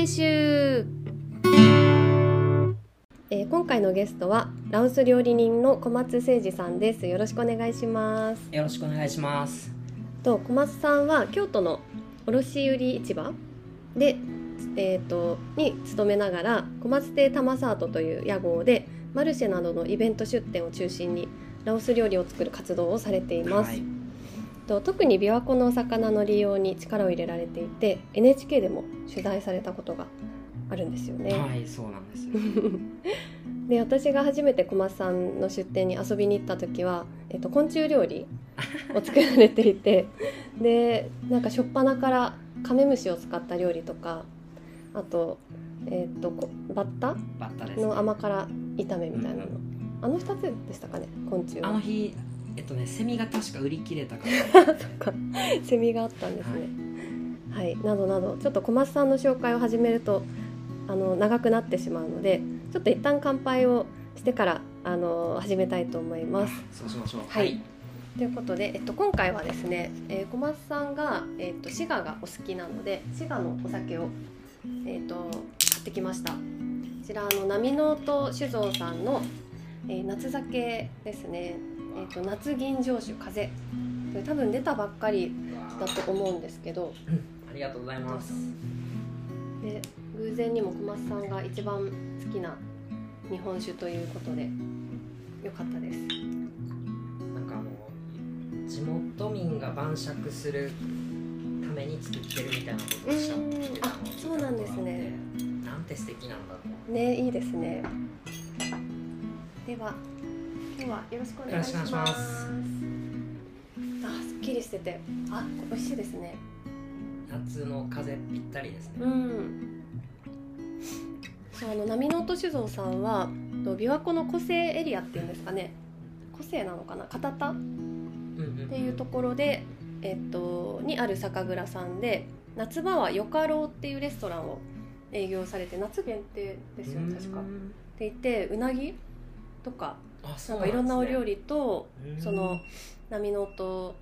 来週。えー今回のゲストはラオス料理人の小松誠二さんです。よろしくお願いします。よろしくお願いします。と小松さんは京都の卸売市場で、えー、とに勤めながら小松亭玉サートという屋号でマルシェなどのイベント出店を中心にラオス料理を作る活動をされています、はい、と特に琵琶湖のお魚の利用に力を入れられていて NHK でも取材されたことがあるんですよね、はい、そうなんですよ。で私が初めて小松さんの出店に遊びに行った時は、えっと、昆虫料理を作られていて でなんか初っ端からカメムシを使った料理とかあと,、えっとこバッタ？の甘辛炒めみたいなの、うんあの2つでしたかね昆虫は。あの日、えっとね、セミが確か売り切れたから。そっかセミがあったんですねはい、などなどちょっと小松さんの紹介を始めるとあの長くなってしまうのでちょっと一旦乾杯をしてからあの始めたいと思います。そうしましょう。はい。ということで、えっと、今回はですね、えー小松さんが、えっと、滋賀がお好きなので滋賀のお酒を、えっと、買ってきましたこちらあの波の音酒造さんの、えー夏酒ですね、えっと、夏吟醸酒風。多分出たばっかりだと思うんですけど。ありがとうございます。で偶然にも小松さんが一番好きな日本酒ということでよかったです。なんかあの、地元民が晩酌するために作ってるみたいなことをしゃってうんたのをあそうなんですね。なんて素敵なんだと。ねいいですね。では今日はよろしくお願いします。ますあすっきりしてて。あ美味しいですね。夏の風ぴったりですね。うん。あの波の音酒造さんはと琵琶湖の湖西エリアっていうんですかね。湖西なのかな？片田っていうところで、えっと、にある酒蔵さんで夏場はよかろうっていうレストランを営業されて夏限定ですよね確か。っうんてうなぎとかなんかいろんなお料理とうんその波の音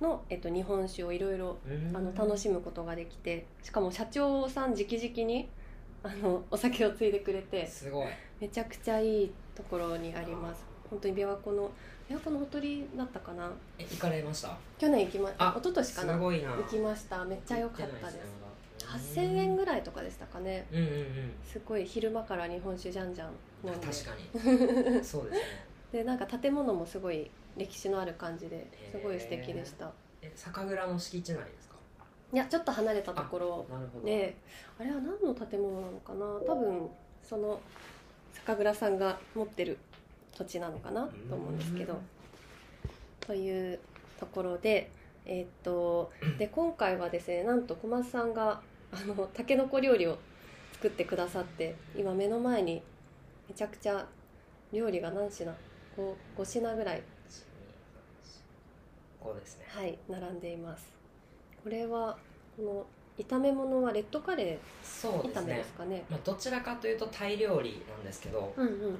の、えっと、日本酒をいろいろうんあの楽しむことができてしかも社長さん直々にあのお酒をついでくれてすごい。めちゃくちゃいいところにあります。本当に琵琶湖の琵琶湖のほとりだったかな。え、行かれました？去年行きまあ一昨年かな。すごいな。行きました。めっちゃ良かったです。す8000円ぐらいとかでしたかね。うんうんうん。すごい昼間から日本酒じゃんじゃん飲んで。確かに。そうですねでなんか建物もすごい歴史のある感じですごい素敵でした。え酒蔵の敷地内ですか？いやちょっと離れたところ。なるほど。であれは何の建物なのかな？多分その酒蔵さんが持ってる土地なのかな？と思うんですけど。というところでえーっとで今回はですねなんと小松さんがあのたけのこ料理を作ってくださって今目の前にめちゃくちゃ料理が何品 5, 5品ぐらい。こうですね。はい並んでいます。これはこの炒め物はレッドカレー炒めそうですね？ですかね。まあ、どちらかというとタイ料理なんですけど、うんうん。あの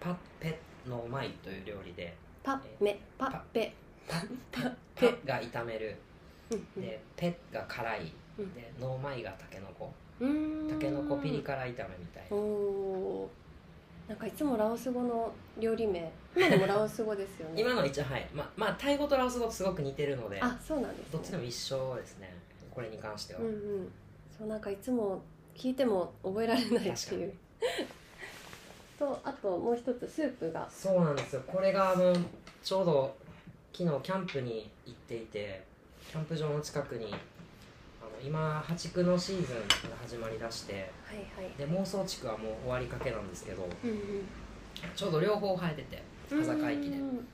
パッペノーマイという料理でパッペパッペ。パパパが炒める。うんうん。でペが辛い。うん。でノーマイがタケノコ。うーん。タケノコピリ辛炒めみたいおおーなんかいつもラオス語の料理名。今のもラオス語ですよね。今の一応はい。まあまあタイ語とラオス語とすごく似てるのであそうなんです、ね、どっちでも一緒ですね。これに関しては、うんうん。そうなんかいつも聞いても覚えられないっていう。とあともう一つスープが。そうなんですよ。これがあのちょうど昨日キャンプに行っていてキャンプ場の近くに今破竹のシーズンが始まりだしてはいはい。で妄想地区はもう終わりかけなんですけどうんうん。ちょうど両方生えてて羽坂駅で。うん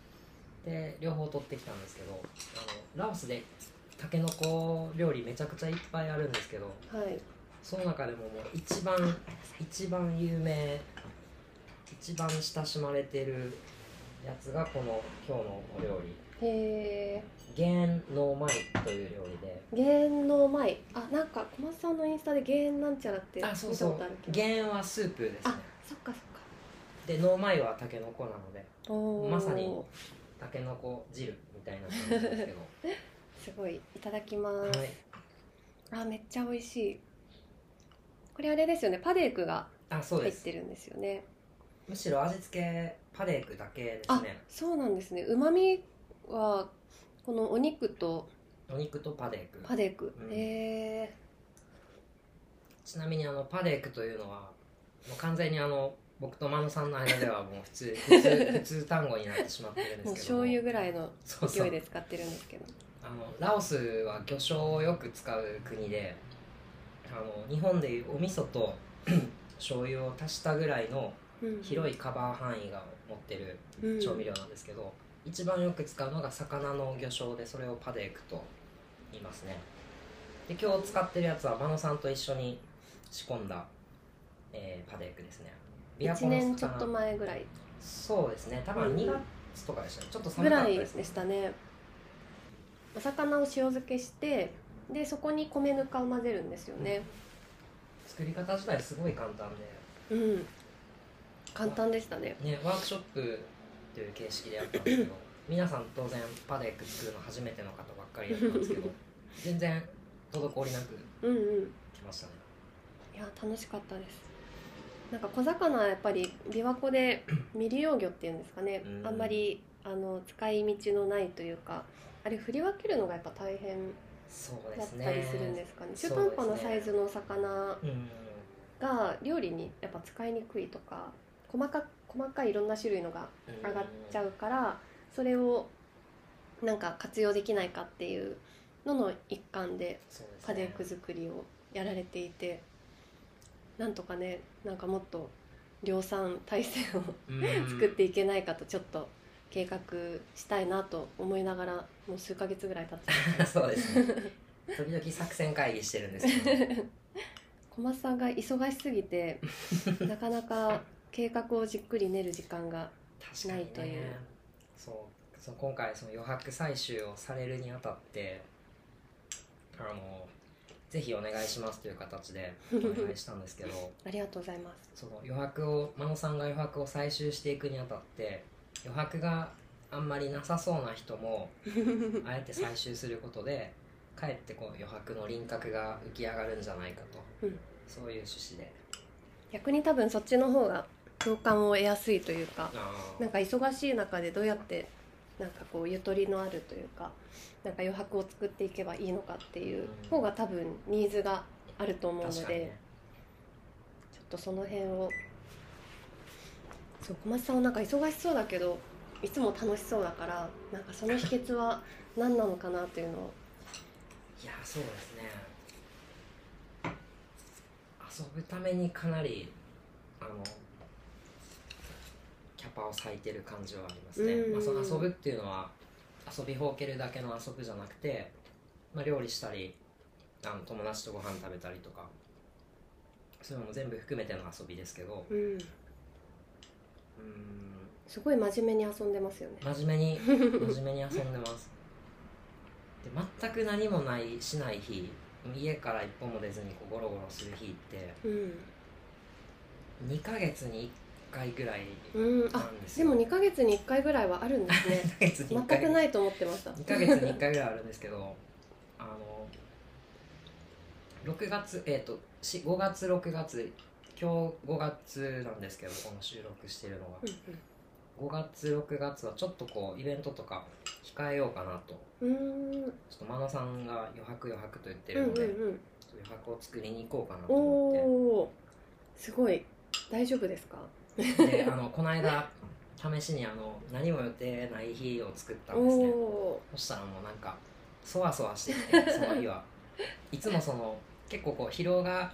で両方取ってきたんですけどあのラオスでたけのこ料理めちゃくちゃいっぱいあるんですけどはい。その中でももう一番一番有名一番親しまれてるやつがこの今日のお料理。へえゲンノーマイという料理で。芸能米。あなんか小松さんのインスタでゲンなんちゃらって見たあそうそう。ことあるけど。ゲンはスープですね。あそっかそっか。でノーマイはたけのこなので。まさにたけのこ汁みたいな感じですけど。すごいいただきます、はい。あめっちゃ美味しい。これあれですよね。パデークが入ってるんですよね。むしろ味付けパデークだけですあねそうなんですね。うまみはこのお肉とお肉とパデーク。パデーク、うん。へえちなみにあのパデークというのはもう完全にあの僕と真野さんの間ではもう普通 普通普通単語になってしまってるんですけども。う醤油ぐらいの勢いで使ってるんですけど。あのラオスは魚醤をよく使う国であの日本でいうお味噌と 醤油を足したぐらいの広いカバー範囲が持ってるい調味料なんですけど、一番よく使うのが魚の魚醤でそれをパデークと言いますね。で今日使ってるやつは真野さんと一緒に仕込んだ、えーパデークですね。琵琶1湖の年ちょっと魚前ぐらい。そうですね。多分うん2月とかでしたね。ちょっとぐ寒かったですね。でしたね。お魚を塩漬けしてでそこに米ぬかを混ぜるんですよね。作り方自体すごい簡単で。うん。簡単でしたね。ね、ワークショップという形式でやったんですけど 皆さん当然パデーク作るの初めての方ばっかりだったんですけど全然滞りなくうんうん。来ましたね。いや楽しかったです。なんか小魚はやっぱり琵琶湖で未利用魚っていうんですかね、うん。あんまりあの使い道のないというかあれ振り分けるのがやっぱ大変そうでだっすねたりするんですかね。中途半端なサイズのお魚うん。が料理にやっぱ使いにくいとか細か細かいいろんな種類のが上がっちゃうからそれをなんか活用できないかっていうのの一環でそうですね。パデーク作りをやられていてなんとかねなんかもっと量産体制をうん 作っていけないかとちょっと計画したいなと思いながらもう数ヶ月ぐらい経っちゃっそうですね。時々作戦会議してるんですけど。小松さんが忙しすぎてなかなか計画をじっくり練る時間がないという。ねそうそう今回その余白採集をされるにあたってあのぜひお願いしますという形でお願いしたんですけど。ありがとうございます。その余白を真野さんが余白を採集していくにあたって余白があんまりなさそうな人も あえて採集することでかえってこう余白の輪郭が浮き上がるんじゃないかと、うん。そういう趣旨で。逆に多分そっちの方が共感を得やすいというかあなんか忙しい中でどうやってなんかこうゆとりのあるというかなんか余白を作っていけばいいのかっていう方が多分ニーズがあると思うので、ちょっとその辺をそう小松さんはなんか忙しそうだけどいつも楽しそうだからなんかその秘訣は何なのかなというのを。いやそうですね。遊ぶためにかなりあのキャパを割いてる感じはありますね。うん、まあ、その遊ぶっていうのは遊びほうけるだけの遊ぶじゃなくて、まあ、料理したりあの友達とご飯食べたりとかそういうのも全部含めての遊びですけどうん。うん。すごい真面目に遊んでますよね。真面目に 真面目に遊んでます。で全く何もないしない日家から一歩も出ずにこうゴロゴロする日ってうん、2ヶ月に1回ぐらいうん、あですよ。でも2ヶ月に1回ぐらいはあるんですね。2ヶ月に全1回くないと思ってました。2ヶ月に1回ぐらいあるんですけど あの6月えっ、とし5月6月今日5月なんですけどこの収録してるのが。5月6月はちょっとこうイベントとか控えようかなと。うんうんうーん。ちょっと真野さんが余白余白と言ってうんるので、うんうん余白を作りに行こうかなとお思おー。すごい。大丈夫ですか？ってであのこの間試しにあの何も予定ない日を作ったおんですね。おそしたらもうなんかそわそわしてきてその日は。いつもその結構こう疲労が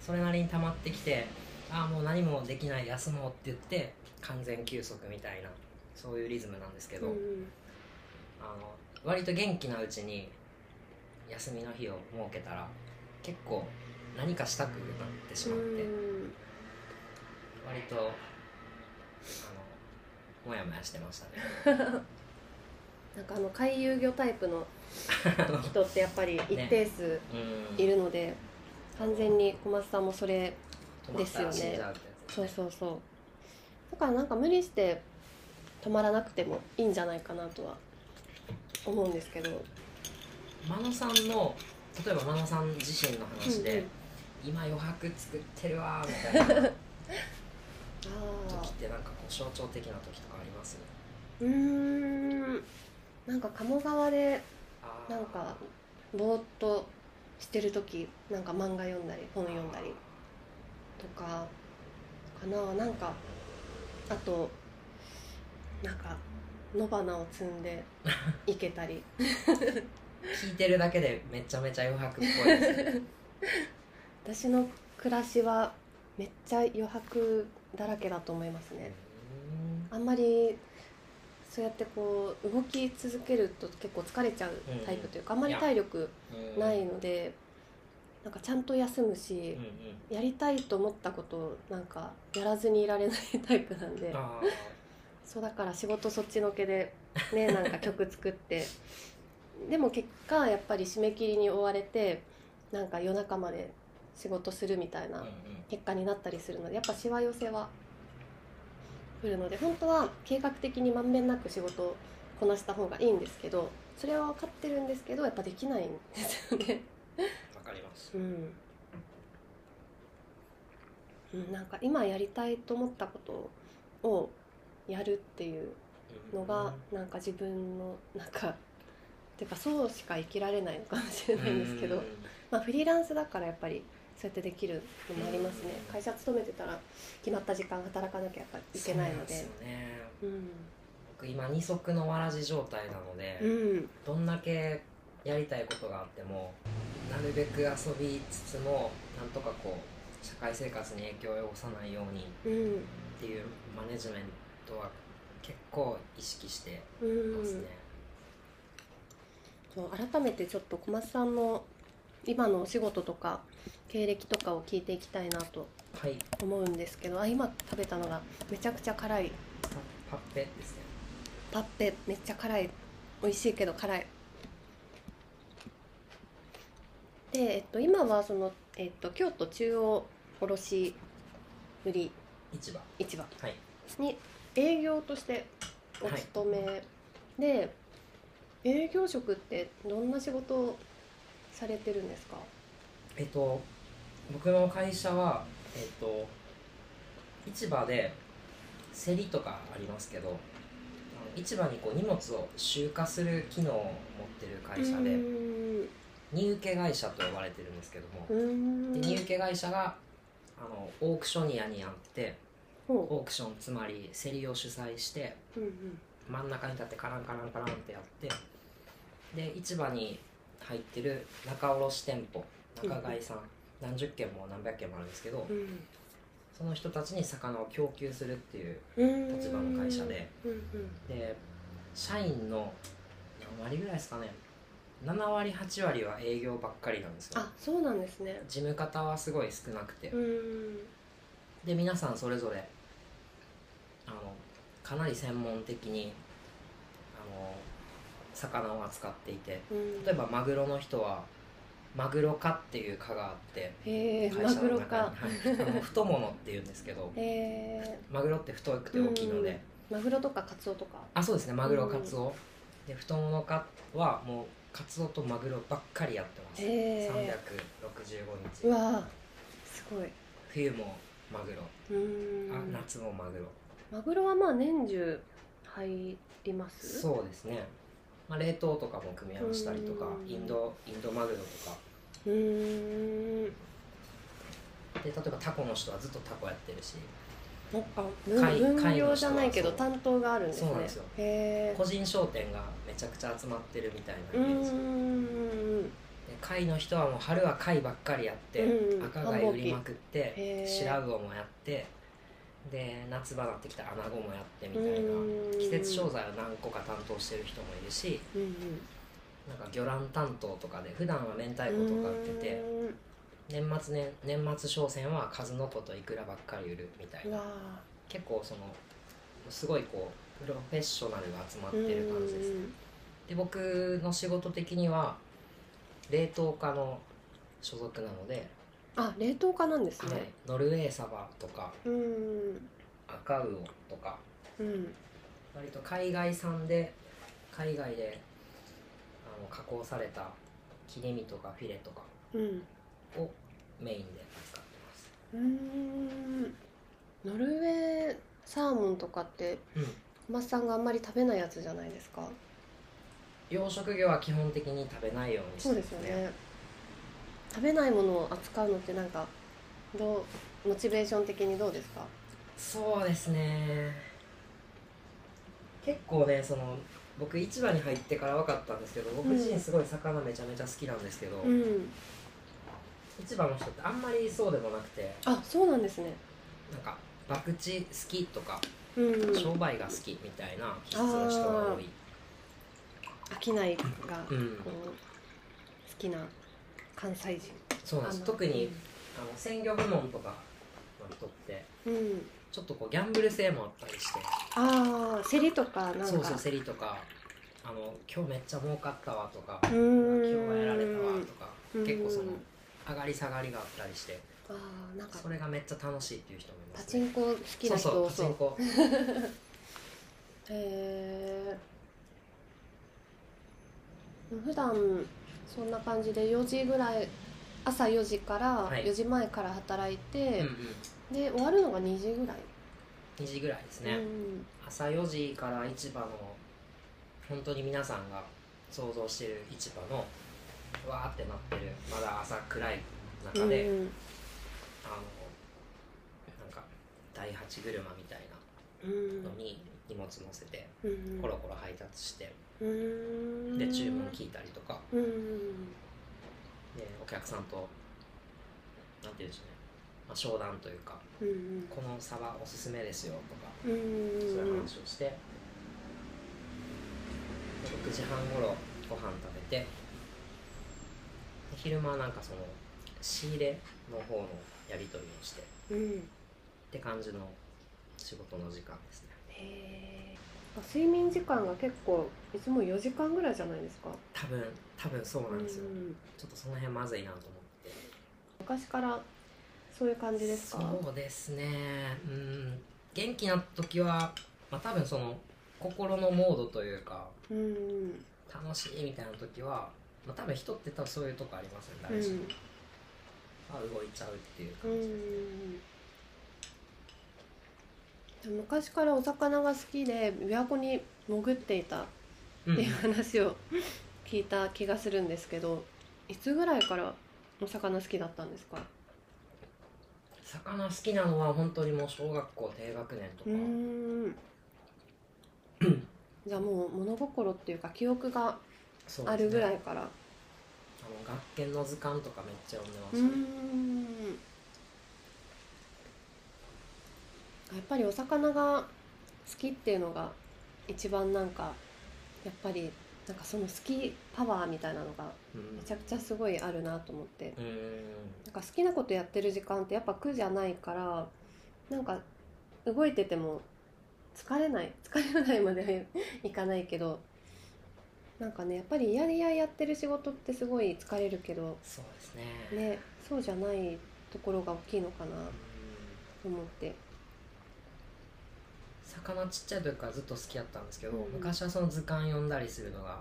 それなりに溜まってきてああもう何もできない休もうって言って完全休息みたいなそういうリズムなんですけど、ーうん。あの割と元気なうちに休みの日を設けたら結構何かしたくなってしまって。うん割とあのもやもやしてましたね。なんかあの回遊魚タイプの 人ってやっぱり一定数うんいるので、完全に小松さんもそれ止まったら死んじゃうってやつそうそうそう。だからなんか無理して止まらなくてもいいんじゃないかなとは思うんですけど。真野さんの例えば真野さん自身の話で、今余白作ってるわみたいな。あ 時ってなんかこう象徴的な時とかあります？ーうーん。なんか鴨川でなんかぼーっとしてる時なんか漫画読んだり本読んだりとかかな。なんかあとなんか野花を摘んで いけたり。聞いてるだけでめちゃめちゃ余白っぽいですね。私の暮らしはめっちゃ余白だらけだと思いますね。あんまりそうやってこう動き続けると結構疲れちゃうタイプというか、あんまり体力うん。ないのでなんかちゃんと休むしやりたいと思ったことをなんかやらずにいられないタイプなんで。あそうだから仕事そっちのけでねなんか曲作って。でも結果やっぱり締め切りに追われてなんか夜中まで仕事するみたいな結果になったりするのでやっぱしわ寄せは来るので本当は計画的にまんべんなく仕事をこなした方がいいんですけどそれは分かってるんですけどやっぱできないんですよね。わかります。うん、うん、なんか今やりたいと思ったことをやるっていうのがなんか自分のなんかってかそうしか生きられないのかもしれないんですけど、うん。まあ、フリーランスだからやっぱりそうやってできるのもありますね。うん会社勤めてたら決まった時間働かなきゃいけないので。そうなんですよね。うん。僕今二足のわらじ状態なので、うん。どんだけやりたいことがあってもなるべく遊びつつもなんとかこう社会生活に影響を及ぼさないようにうんっていうマネジメントは結構意識してうんますね、そう改めてちょっと小松さんの今のお仕事とか経歴とかを聞いていきたいなとはい。思うんですけどあ今食べたのがめちゃくちゃ辛い。パパッペですね。パッペめっちゃ辛い。美味しいけど辛い。で、えっと、今はその、えっと、京都中央卸売市場。市場。はい。に営業としてお勤めで、営業職ってどんな仕事をされてるんですか？えっと僕の会社はえっと市場で競りとかありますけど市場にこう荷物を集荷する機能を持ってる会社うで荷受け会社と呼ばれてるんですけどもで荷受け会社があのオークショニアにあってほオークションつまり競りを主催してううんうん。真ん中に立ってカランカランカランってやってで市場に入ってる仲卸店舗仲買さん。何十件も何百件もあるんですけどうん。その人たちに魚を供給するっていううん。立場の会社で。で社員の何割ぐらいですかね。7割8割は営業ばっかりなんですよ。あそうなんですね。事務方はすごい少なくて。うん。で皆さんそれぞれあのかなり専門的にあの魚を扱っていて。うん。例えばマグロの人はマグロ科っていう科があって会マグロ社の中に、か。はい、太物っていうんですけどマグロって太くて大きいので、マグロとかカツオとか？あそうですね。マグロカツオ、で太物かはもうカツオとマグロばっかりやってます、へえ365日。うわー。すごい。冬もマグロ、あ夏もマグロ。マグロはまあ年中入ります？そうですね、まあ、冷凍とかも組み合わせたりとかうんインドインドマグロとか。で例えばタコの人はずっとタコやってるし。なん分業じゃないけど担当があるんですね。そうなんですよ。個人商店がめちゃくちゃ集まってるみたいなうイメージ貝の人はもう春は貝ばっかりやって、うん。赤貝売りまくって白魚もやってで夏場なってきたアナゴもやってみたいなうん。季節商材を何個か担当してる人もいるしうんうん。なんか魚卵担当とかで普段は明太子とか売ってて年末ね年末商戦は数の子とイクラばっかり売るみたいうなわ結構そのすごいこうプロフェッショナルが集まっーてる感じです。で僕の仕事的には冷凍家の所属なので、あ冷凍化なんですはい。ね、ノルウェーサバとかうん。赤魚とかうん。割と海外産で海外であの加工された切れ身とかフィレとかうん。をメインで扱ってます。うーん。ノルウェーサーモンとかってうん。小松さんがあんまり食べないやつじゃないですか？養殖魚は基本的に食べないようにしてそうですよね食べないものを扱うのってなんかどうモチベーション的にどうですか？そうですね。結構ねその僕市場に入ってから分かったんですけど僕自身すごい魚めちゃめちゃ好きなんですけど、うん。市場の人ってあんまりそうでもなくてあそうなんですね。なんか博打好きとかうん。商売が好きみたいな気質の人が多い、商いがこううん、好きな関西人。そうなんです。特にあの鮮魚部門とかの人ってうん。ちょっとこうギャンブル性もあったりして。ああ競りとかなんか。そうそう競りとか。あの今日めっちゃ儲かったわとか今日はやられたわとかうん。結構その上がり下がりがあったりして。ああなんか。それがめっちゃ楽しいっていう人もいまパすね。チンコ好きな人。そう多そうパチンそう。コ へえ普段そんな感じで4時ぐらい朝4時からはい。4時前から働いて、うんうん。で終わるのが2時ぐらい、2時ぐらいですね、うん。朝4時から市場の本当に皆さんが想像してる市場のわーってなってるまだ朝暗い中で、うんあのなんか第八車みたいうんなのに荷物乗せてうんコロコロ配達してうんで注文聞いたりとか。でお客さんとなんて言うんでしょうね、まあ、商談というかこのサバおすすめですよとかそういう話をして。6時半ごろご飯食べて。昼間はなんかその仕入れの方のやり取りをして。って感じの仕事の時間ですね。へえ睡眠時間が結構いつも4時間ぐらいじゃないですか？多分多分そうなんですよ、うん。ちょっとその辺まずいなと思って。昔からそういう感じですか？そうですね。うん。元気な時は、まあ、多分その心のモードというかうん楽しいみたいな時は、まあ、多分人って多分そういうとこありますよね。うん大事に、あ動いちゃうっていうう感じ、ん昔からお魚が好きで琵琶湖に潜っていたっうん。ていう話を聞いた気がするんですけどいつぐらいからお魚好きだったんですか？魚好きなのは本当にもう小学校低学年とか、うーん。じゃあもう物心っていうか記憶があるぐらいから。あの学研の図鑑とかめっちゃ読んでました、んやっぱりお魚が好きっていうのが一番なんかやっぱりなんかその好きパワーみたいなのがうん。めちゃくちゃすごいあるなと思って。うんなんか好きなことやってる時間ってやっぱ苦じゃないからなんか動いてても疲れない。疲れないまではいかないけどなんかねやっぱりやりややってる仕事ってすごい疲れるけどそうですね。ねそうじゃないところが大きいのかなうんと思って魚ちっちゃい時からずっと好きだったんですけど、うん。昔はその図鑑読んだりするのが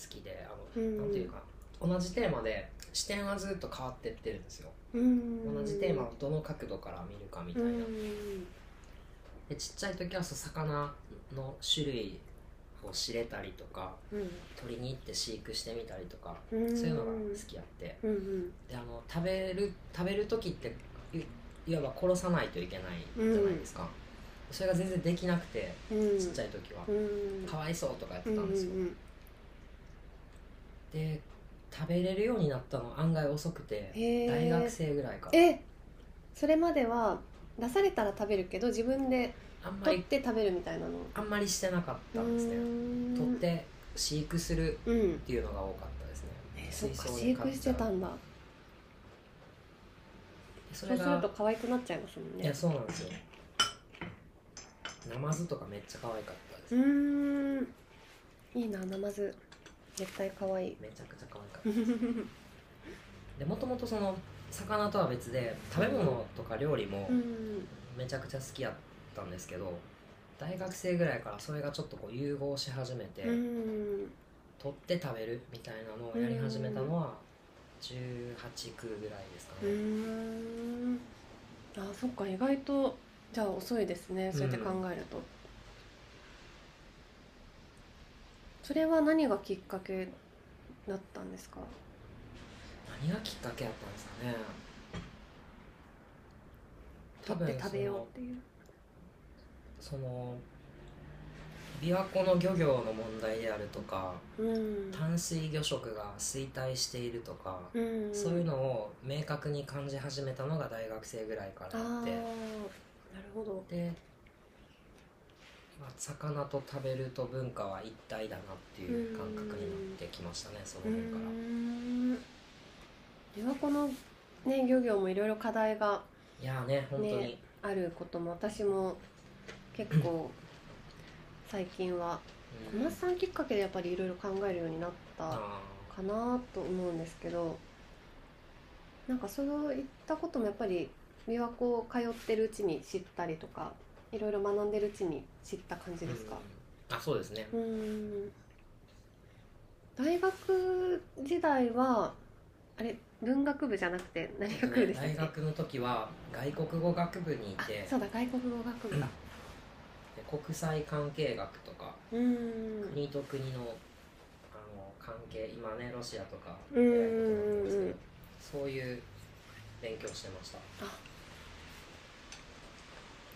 好きであの、うん。なんていうか同じテーマで視点はずっと変わってってるんですよ。うん。同じテーマをどの角度から見るかみたいな、うん。でちっちゃい時はそう魚の種類を知れたりとかうん。取りに行って飼育してみたりとか、うん。そういうのが好きやって。であの食べる食べる時っていいわば殺さないといけないじゃないですか、それが全然できなくてうん。ちっちゃい時は、うん。かわいそうとかやっうんてたんですよ、うんで食べれるようになったのは案外遅くて大学生ぐらいから。えそれまでは出されたら食べるけど自分で取って食べるみたいなの？あんまりしてなかったんですね。ね取って飼育するうん。っていうのが多かったですね。えそっか飼育してたんだ。それがそうすると可愛くなっちゃいますもんね。いやそうなんですよナマズとかめっちゃ可愛かったです、うーん。いいなナマズ。絶対可愛い。めちゃくちゃ可愛かった。でもともとその魚とは別で食べ物とか料理もうん。めちゃくちゃ好きやったんですけど大学生ぐらいからそれがちょっとこう融合し始めて、うん。取って食べるみたいなのをやり始めたのは18区ぐらいですかね、ん。あそっか意外とじゃあ遅いですねそうやって考えると、それは何がきっかけだったんですか？何がきっかけだったんですかね。取って食べようっていう。その琵琶湖の漁業の問題であるとかうん。淡水魚食が衰退しているとか、うんそういうのを明確に感じ始めたのが大学生ぐらいからああなるほど。で、まあ、魚と食べると文化は一体だなっていう感覚になってきましたねそのう辺から。ん。琵琶湖のね漁業もいろいろ課題がいやーね本当に、ねあることも私も結構最近は小うん。松さんきっかけでやっぱりいろいろ考えるようになったあかなと思うんですけどなんかそういったこともやっぱり琵琶湖を通ってるうちに知ったりとかいろいろ学んでるうちに知った感じーですか？うん。あそうですね。うん。大学時代はあれ文学部じゃなくて何学部でしたっけ？大学の時は外国語学部にいあてそうだ外国語学部だ。で国際関係学とかうん。国と国のあの関係今ねロシアとかそういう勉強してました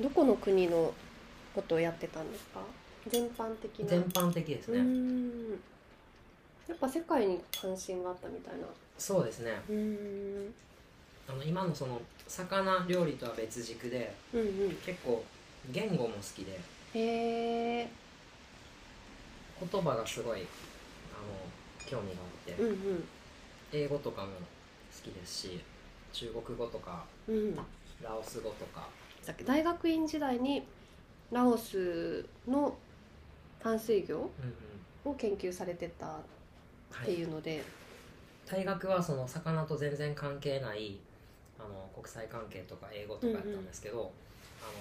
どこの国のことをやってたんですか？全般的な。全般的ですね、うん。やっぱ世界に関心があったみたいな。そうですね。うん。あの今のその魚料理とは別軸でうんうん。結構言語も好きでへえ言葉がすごいあの興味があって、うんうん。英語とかも好きですし中国語とかうん。ラオス語とかさっき大学院時代にラオスの淡水魚うんうん。を研究されてたっはい、ていうので、大学はその魚と全然関係ないあの国際関係とか英語とかやったんですけど、あの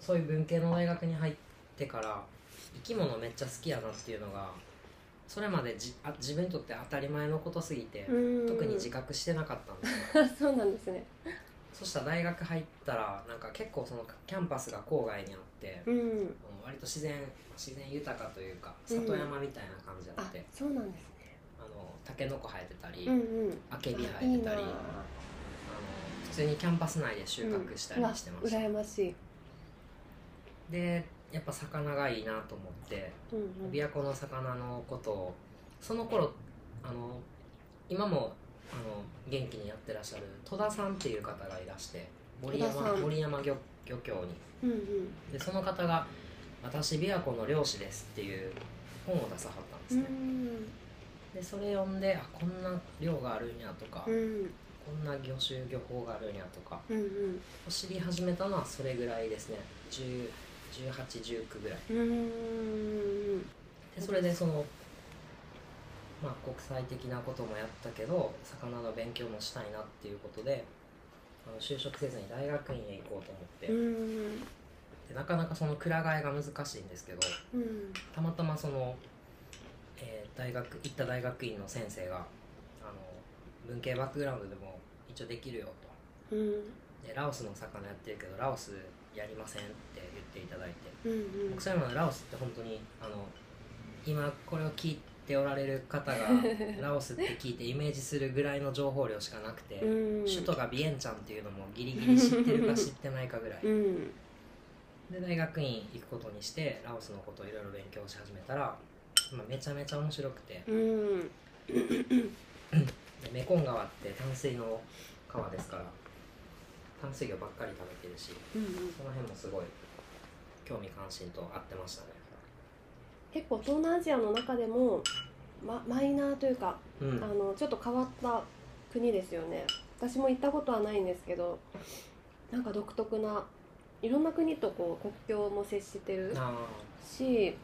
そういう文系の大学に入ってから生き物めっちゃ好きやなっていうのがそれまでじあ自分にとって当たり前のことすぎて、うん。特に自覚してなかったんですよ。そうなんですねそしたら大学入ったらなんか結構そのキャンパスが郊外にあって、うん。うん割と自然自然豊かというか里山みたいな感じああって、そうなんですね。あのタケノコ生えてたり、うんうん。あけびあ生えてたりあの普通にキャンパス内で収穫したりしてました、うん羨ましい、でやっぱ魚がいいなと思ってうんうん、琵琶湖の魚のことをその頃あの今もあの元気にやってらっしゃる戸田さんっていう方がいらして森山森山漁漁協に。うんうん。でその方が「私琵琶湖の漁師です」っていう本を出さはったんですうね、ん。でそれ読んであこんな漁があるんやとか、うん。こんな魚種漁法があるんやとかうんうん。知り始めたのはそれぐらいですね。1819ぐらい。うん。でそれでそのまあ国際的なこともやったけど魚の勉強もしたいなっていうことであの就職せずに大学院へ行こうと思って、うん。でなかなかそのくら替えが難しいんですけどうん。たまたまその、えー大学行った大学院の先生があの文系バックグラウンドでも一応できるよと。うん。でラオスの魚やってるけどラオスやりませんって言っていただいて。うんうん。僕そういうのラオスって本当にあの今これを聞いておられる方が ラオスって聞いてイメージするぐらいの情報量しかなくて、うん。首都がビエンチャンっていうのもギリギリ知ってるか知ってないかぐらい。うん。で大学院行くことにしてラオスのことをいろいろ勉強し始めたら、まあ、めちゃめちゃ面白くて。うん。でメコン川って淡水の川ですから淡水魚ばっかり食べてるしうん。その辺もすごい興味関心と合ってましたね結構東南アジアの中でも、ま、マイナーというかうん。あのちょっと変わった国ですよね。私も行ったことはないんですけどなんか独特ないろんな国とこう国境も接してるあし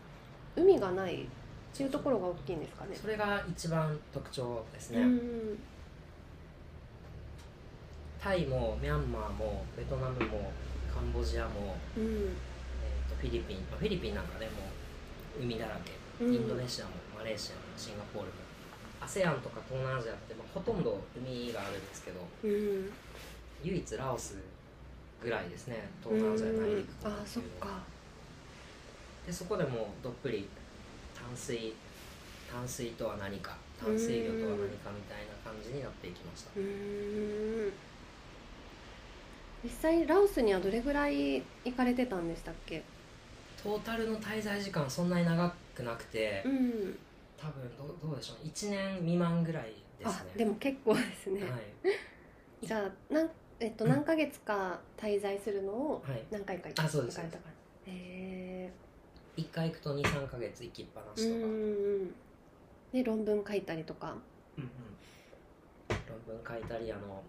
海がないっていうところが大きいんですかね。ーそれが一番特徴ですね、うん。タイもミャンマーもベトナムもカンボジアも、うん。えー、とフィリピンまあフィリピンなんかねもう海だらけ。うん。インドネシアもマレーシアもシンガポールも。ASEAN とか東南アジアって、まあ、ほとんど海があるんですけどうん。唯一ラオスぐらいですね。東南アジア内陸国あーそっか。でそこでもどっぷり淡水淡水とは何か淡水魚とは何かみたいな感じになっていきました。実際ラオスにはどれぐらい行かれてたんでしたっけ？トータルの滞在時間そんなに長くなくてうん。多分どうどうでしょう。1年未満ぐらいですあねでも結構ですね、はい。じゃあなん、えっと、何ヶ月か滞在するのをはい。何回かあそうです。行かれたから。へ1回行くと23か月行きっぱなしとか、で論文書いたりとか。うんうん。論文書いたりあの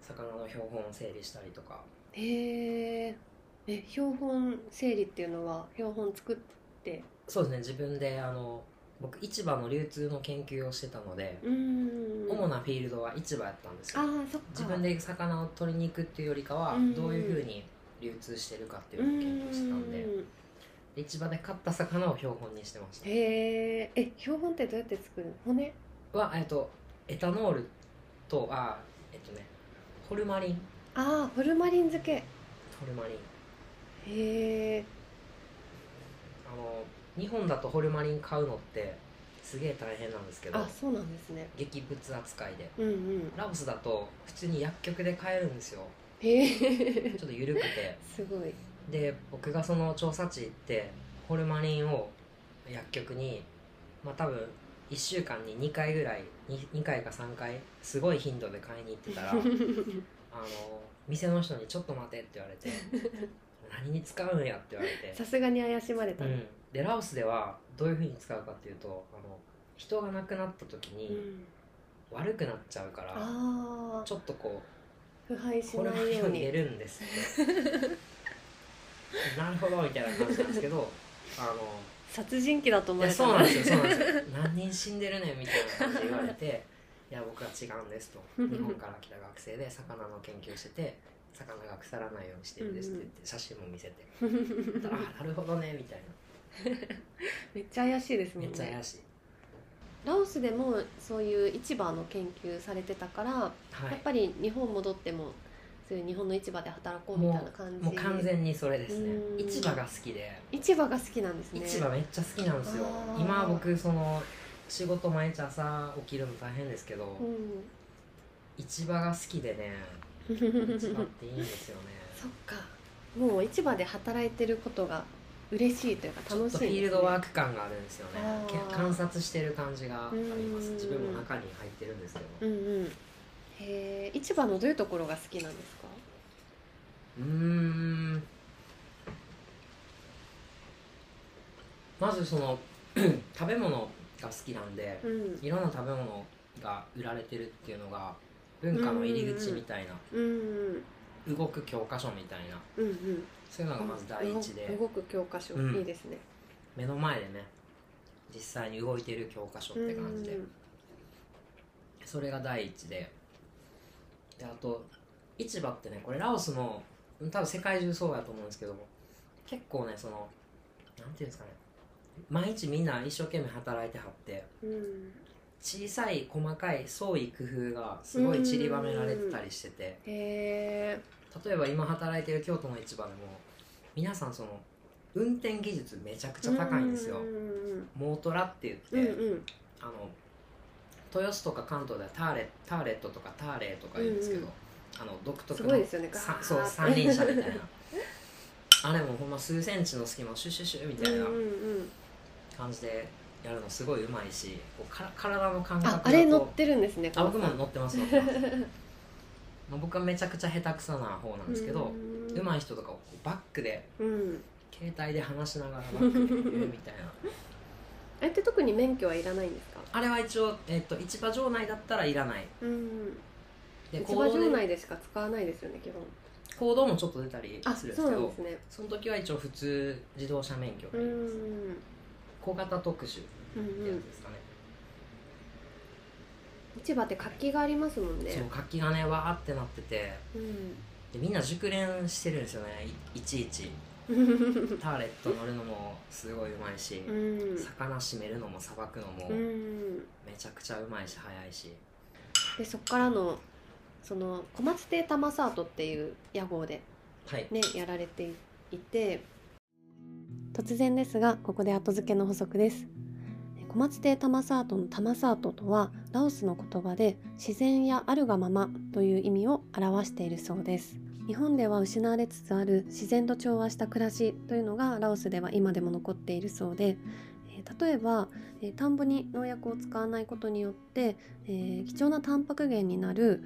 魚の標本を整理したりとか。へええ標本整理っていうのは標本作って？そうですね。自分であの僕市場の流通の研究をしてたので、うん。主なフィールドは市場やったんですよ。ああそっか。自分で魚を取りに行くっていうよりかはうんどういうふうに流通してるかっていうのを研究してたんで。うんで市場で買った魚を標本にしてました。へええ標本ってどうやって作るの？骨？は、えっと、エタノールとあえっとねホルマリン。ああホルマリン漬け。ホルマリンへえあの日本だとホルマリン買うのってすげえ大変なんですけどあそうなんですね。劇物扱いで。うんうん。ラオスだと普通に薬局で買えるんですよ。へえちょっと緩くて。すごい。で僕がその調査地行ってホルマリンを薬局にまあ多分1週間に2回ぐらい 2, 2回か3回すごい頻度で買いに行ってたら あの店の人に「ちょっと待て」って言われて「何に使うんや」って言われて。さすがに怪しまれた。うん、でラオスではどういうふうに使うかっていうとあの人が亡くなった時うにん。悪くなっちゃうから、ああちょっとこ腐敗しないように。れるんですって。なるほどみたいな感じなんですけどあの殺人鬼だと思われたそうなんですよそうなんですよ。何人死んでるねんみたいな感じで言われていや僕は違うんですと。日本から来た学生で魚の研究してて魚が腐らないようにしてるんですって言って写真も見せて。あなるほどねみたいめっちゃ怪しいですなめもんねっちゃ怪しい、ラオスでもそういう市場の研究されてたから、はい。やっぱり日本戻ってもそういう日本の市場で働こうみたいな感じ。もう完全にそれですね。うん。市場が好きで。市場が好きなんですね。市場めっちゃ好きなんですよ。今僕その仕事毎日朝起きるの大変ですけど、うん市場が好きでね市場っていいん。ですよねそっか。もう市場で働いてることが嬉しいというか楽しいね、とフィールドワーク感があるんですよね。観察してる感じがあります。うん自分も中に入ってるんですけど。うんうん。へえ市場のどういうところが好きなんですか？うーん。まずその食べ物が好きなんでうん。いろんな食べ物が売られてるっていうのが文化の入り口みたいな。動く教科書みたいな。うんうん。そういうのがまず第一で。動く教科書、うんいいですね。目の前でね実際に動いてる教科書って感じで。うんそれが第一で。であと市場ってねこれラオスの多分世界中そうやと思うんですけども。結構ねそのなんていうんですかね。毎日みんな一生懸命働いてはって。うん小さい細かい創意工夫がすごい散りばめられてたりしてて。へえ例えば今働いてる京都の市場でも皆さんその運転技術めちゃくちゃ高いんですよ。うんモートラって言って、うんうん。あの豊洲とか関東ではターレターレットとかターレーとか言うんですけど、うんあの独特すのごいですよね。そう三輪車みたいな。あれもほんま数センチの隙間をシュシュシュみたいなうんうんうん。感じでやるのすごいうまいしこうから体の感覚がこうああれ乗ってるんですねあ僕も乗ってます乗ってますまあ僕はめちゃくちゃ下手くそな方なんですけどうん。上手い人とかをこうバックでうん。携帯で話しながらバックで言うみたいな。あれって特に免許はいらないんですか？あれは一応、えっと市場場内だったらいらない。うん。で市場場内でしか使わないですよね基本。行動もちょっと出たりあするんですけどそすね。その時は一応普通自動車免許がういりますん小型特殊っうんてうんやつですかね、市場って活気がありますもんね。そう活気がねわーってなってて。うん。でみんな熟練してるんですよね。いいちいち。ターレット乗るのもすごいうまいし、うん。魚締めるのもさばくのもうん。めちゃくちゃうまいし早いし。でそこからのその小松亭玉サートっていう屋号ではい。ねやられていて突然ですがここで後付けの補足です。小松亭玉サートの玉サートとはラオスの言葉で自然やあるがままという意味を表しているそうです。日本では失われつつある自然と調和した暮らしというのがラオスでは今でも残っているそうでえ例えば、え田んぼに農薬を使わないことによって、えー貴重なタンパク源になる、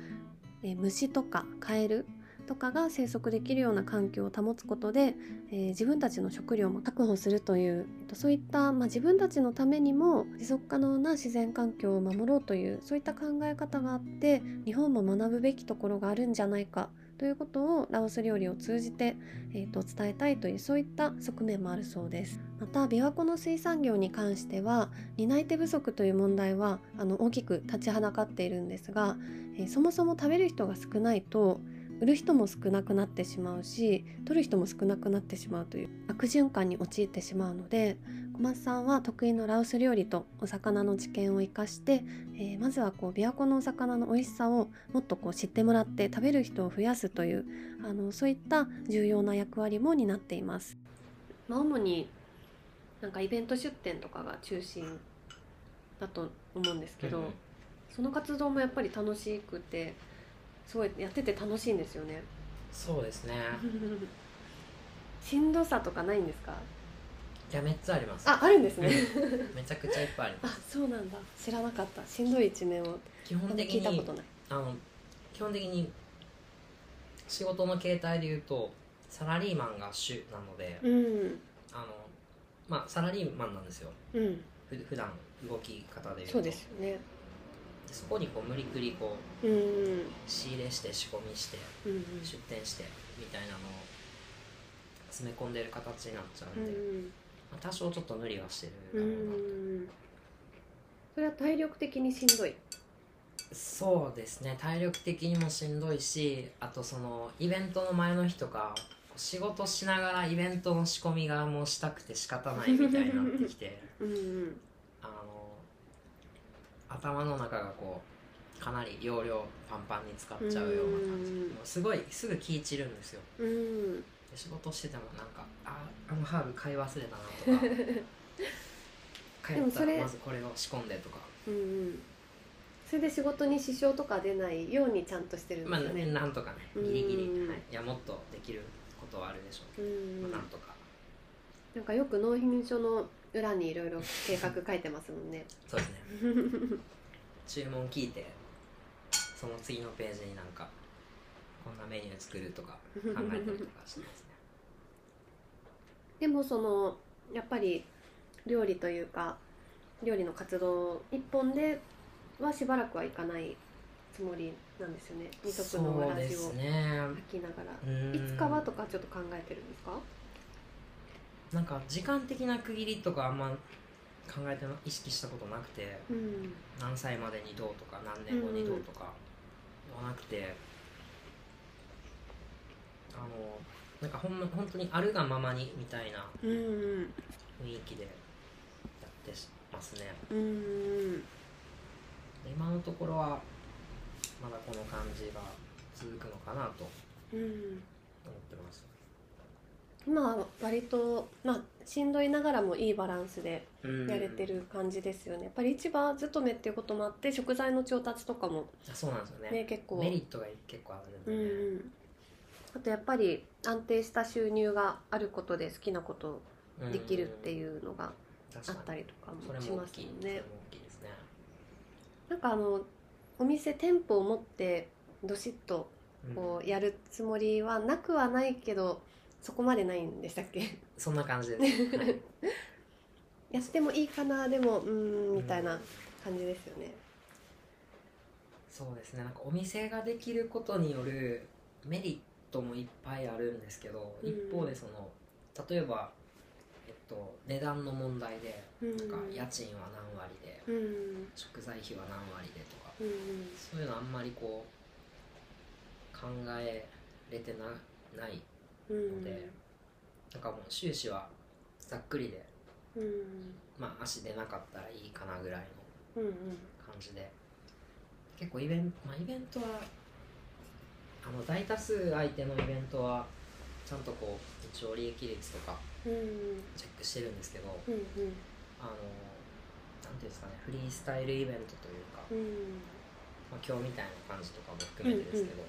えー虫とかカエルとかが生息できるような環境を保つことで、えー自分たちの食料も確保するという、えっとそういった、まあ、自分たちのためにも持続可能な自然環境を守ろうというそういった考え方があって日本も学ぶべきところがあるんじゃないかということをラオス料理を通じて、えーと伝えたいというそういった側面もあるそうです。また琵琶湖の水産業に関しては担い手不足という問題はあの大きく立ちはだかっているんですが、えーそもそも食べる人が少ないと売る人も少なくなってしまうし取る人も少なくなってしまうという悪循環に陥ってしまうので小松さんは得意のラオス料理とお魚の知見を生かして、えーまずはこう琵琶湖のお魚の美味しさをもっとこう知ってもらって食べる人を増やすというあのそういった重要な役割も担っています。まあ、主になんかイベント出店とかが中心だと思うんですけど、その活動もやっぱり楽しくてすごいやってて楽しいんですよね。そうですね。しんどさとかないんですか？いやめっちゃあります。ああるんですね。めちゃくちゃいっぱいありまあすそうなんだ。知らなかった。しんどい一面を。基本的聞いたこにとない。あの基本的に仕事の形態で言うとサラリーマンが主なので、うん。あのまあサラリーマンなんですよ。うん。ふ普段動き方で言うと。そうですよねそこにこう無理くりこう仕入れして仕込みしてうん出店してみたいなのを詰め込んでる形になっちゃうんんまあ、多少ちょっと無理はしてうるだろうな、んそれは体力的にしんどい？そうですね。体力的にもしんどいしあとそのイベントの前の日とか仕事しながらイベントの仕込みがもうしたくて仕方ないみたいになってきて。うん頭の中がこうかなり容量パンパンに使っちゃうような感じ。うん。もうすごいすぐ気散るんですよ。うん。で仕事しててもなんかああのハーブ買い忘れたなとか。帰ったらまずこれを仕込んでとか。うんうん。それで仕事に支障とか出ないようにちゃんとしてるんでますあね。よねなんとかねギリギリ、うんはい、いやもっとできることはあるでしょうけうど、ん。まあなんとか。なんかよく納品書の裏にいろいろ計画書いてますもんね。そうですね。注文聞いてその次のページになんかこんなメニュー作るとか考えたりとかしてますね。でもそのやっぱり料理というか料理の活動一本ではしばらくはいかないつもりなんですよね。二足のわらじを履きながら。うんいつかはとかちょっと考えてるんですか？なんか時間的な区切りとかあんま考えてな意識したことなくてうん。何歳までにどうとか何年後にどうとかはなくて、あのなんかほんま本当にあるがままにみたいなうん雰囲気でやってますね。うん。今のところはまだこの感じが続くのかなとうん。思ってます今は割とまあしんどいながらもいいバランスでうん。やれてる感じですよね。やっぱり市場勤めっていうこともあって食材の調達とかもあそうなんですよね。ね結構。メリットが結構あるんでね、んあとやっぱり安定した収入があることで好きなことうん。できるっていうのがあったりとかもしますよね。なんかあのお店店舗を持ってどしっとうん。こうやるつもりはなくはないけどそこまでないんでしたっけ？そんな感じ。です、はい、やってもいいかなでもうーんみたいな感じですよね。そうですね。なんかお店ができることによるメリットもいっぱいあるんですけど、うん。一方でその例えば、えっと、値段の問題でうん。なんか家賃は何割でうん。食材費は何割でとかうん。そういうのあんまりこう考えれてなないうん。ので、なんかもう終始はざっくりでうん。まあ足出なかったらいいかなぐらいのうんうん。感じで。結構イベント、まあ、イベントはあの大多数相手のイベントはちゃんとこう一応利益率とかうん。チェックしてるんですけどうんうん。あのなんていうんですかねフリースタイルイベントというか、うん。まあ、今日みたいな感じとかも含めてですけど、こ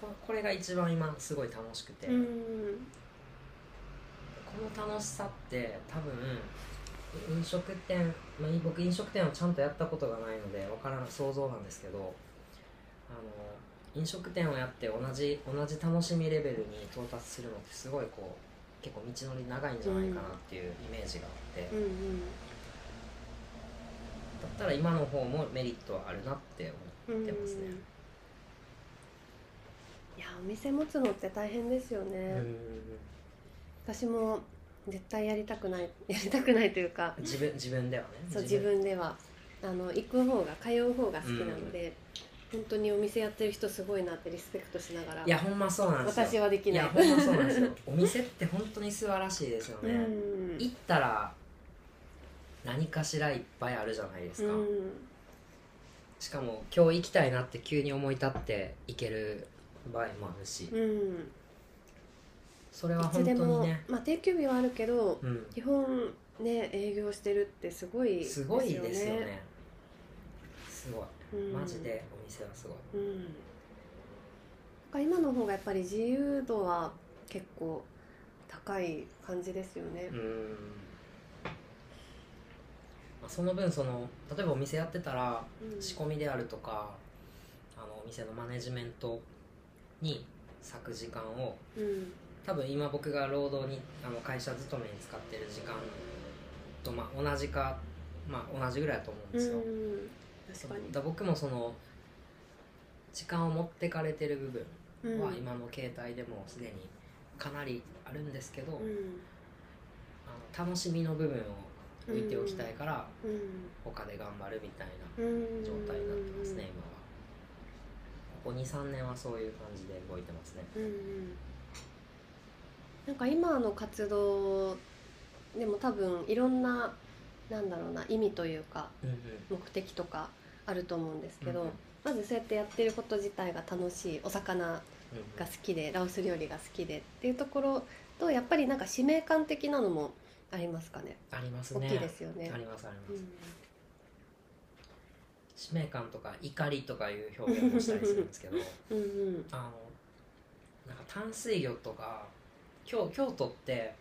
これが一番今すごい楽しくて、うん。この楽しさって多分飲食店、まあ、僕飲食店をちゃんとやったことがないのでわからない想像なんですけどあの飲食店をやって同じ同じ楽しみレベルに到達するのってすごいこう結構道のり長いんじゃないかなっていうイメージがあって、うんうん。だったら今の方もメリットはあるなって思ってますね。いやお店持つのって大変ですよね、私も絶対やりたくない やりたくないというか自分自分ではね。そう自分で。は。あの行く方が通う方が好きなので、本当にお店やってる人すごいなってリスペクトしながらいやほんまそうなんですよ。私はできない。やほんまそうなんですよ。お店って本当に素晴らしいですようね、ん。行ったら何かしらいっぱいあるじゃないですか、うん。しかも今日行きたいなって急に思い立って行ける場合もあるし、うん。それは本当にね。まあ、定休日はあるけどうん。基本ね営業してるってすごいすごいですよね。すごい。うん。マジでお店はすごい。うんか今の方がやっぱり自由度は結構高い感じですよね。う、ん。まあその分その例えばお店やってたらうん。仕込みであるとかあのお店のマネジメントに割く時間をうん。多分今僕が労働にあの会社勤めに使ってる時間と、まあ、同じか、まあ、同じぐらいだと思うんですよ、うんだ僕もその時間を持ってかれてる部分はうん。今の携帯でもすでにかなりあるんですけど、うん。あの楽しみの部分を置いておきたいから、うん。他で頑張るみたいなうん状態になってますね、今はここ23年はそういう感じで動いてますね。うんうん。なんか今の活動でも多分いろんななんだろうな意味というか目的とかあると思うんですけど、うんうん。まずそうやってやってること自体が楽しいお魚うんが好きでラオス料理が好きでっていうところとやっぱりなんか使命感的なのもありますかね？ありますね。大きいですよね。ありますあります、うん使命感とか怒りとかいう表現もしたりするんですけど うんうん。あのなんか淡水魚とか京京都って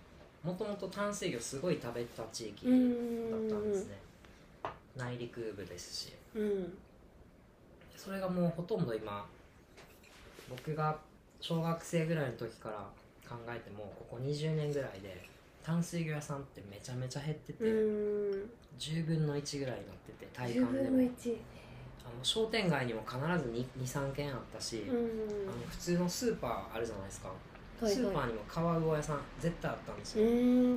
もともと淡水魚すごい食べてた地域うだんったんですね、内陸部ですし。うん。それがもうほとんど今僕が小学生ぐらいの時から考えてもここ20年ぐらいで淡水魚屋さんってめちゃめちゃ減ってて、うん。10分の1ぐらいになってて体10分の感でも1あの商店街にも必ず23軒あったし、うん。あの普通のスーパーあるじゃないですか、はいスーパはーにも川魚屋さん絶対あったんですよ、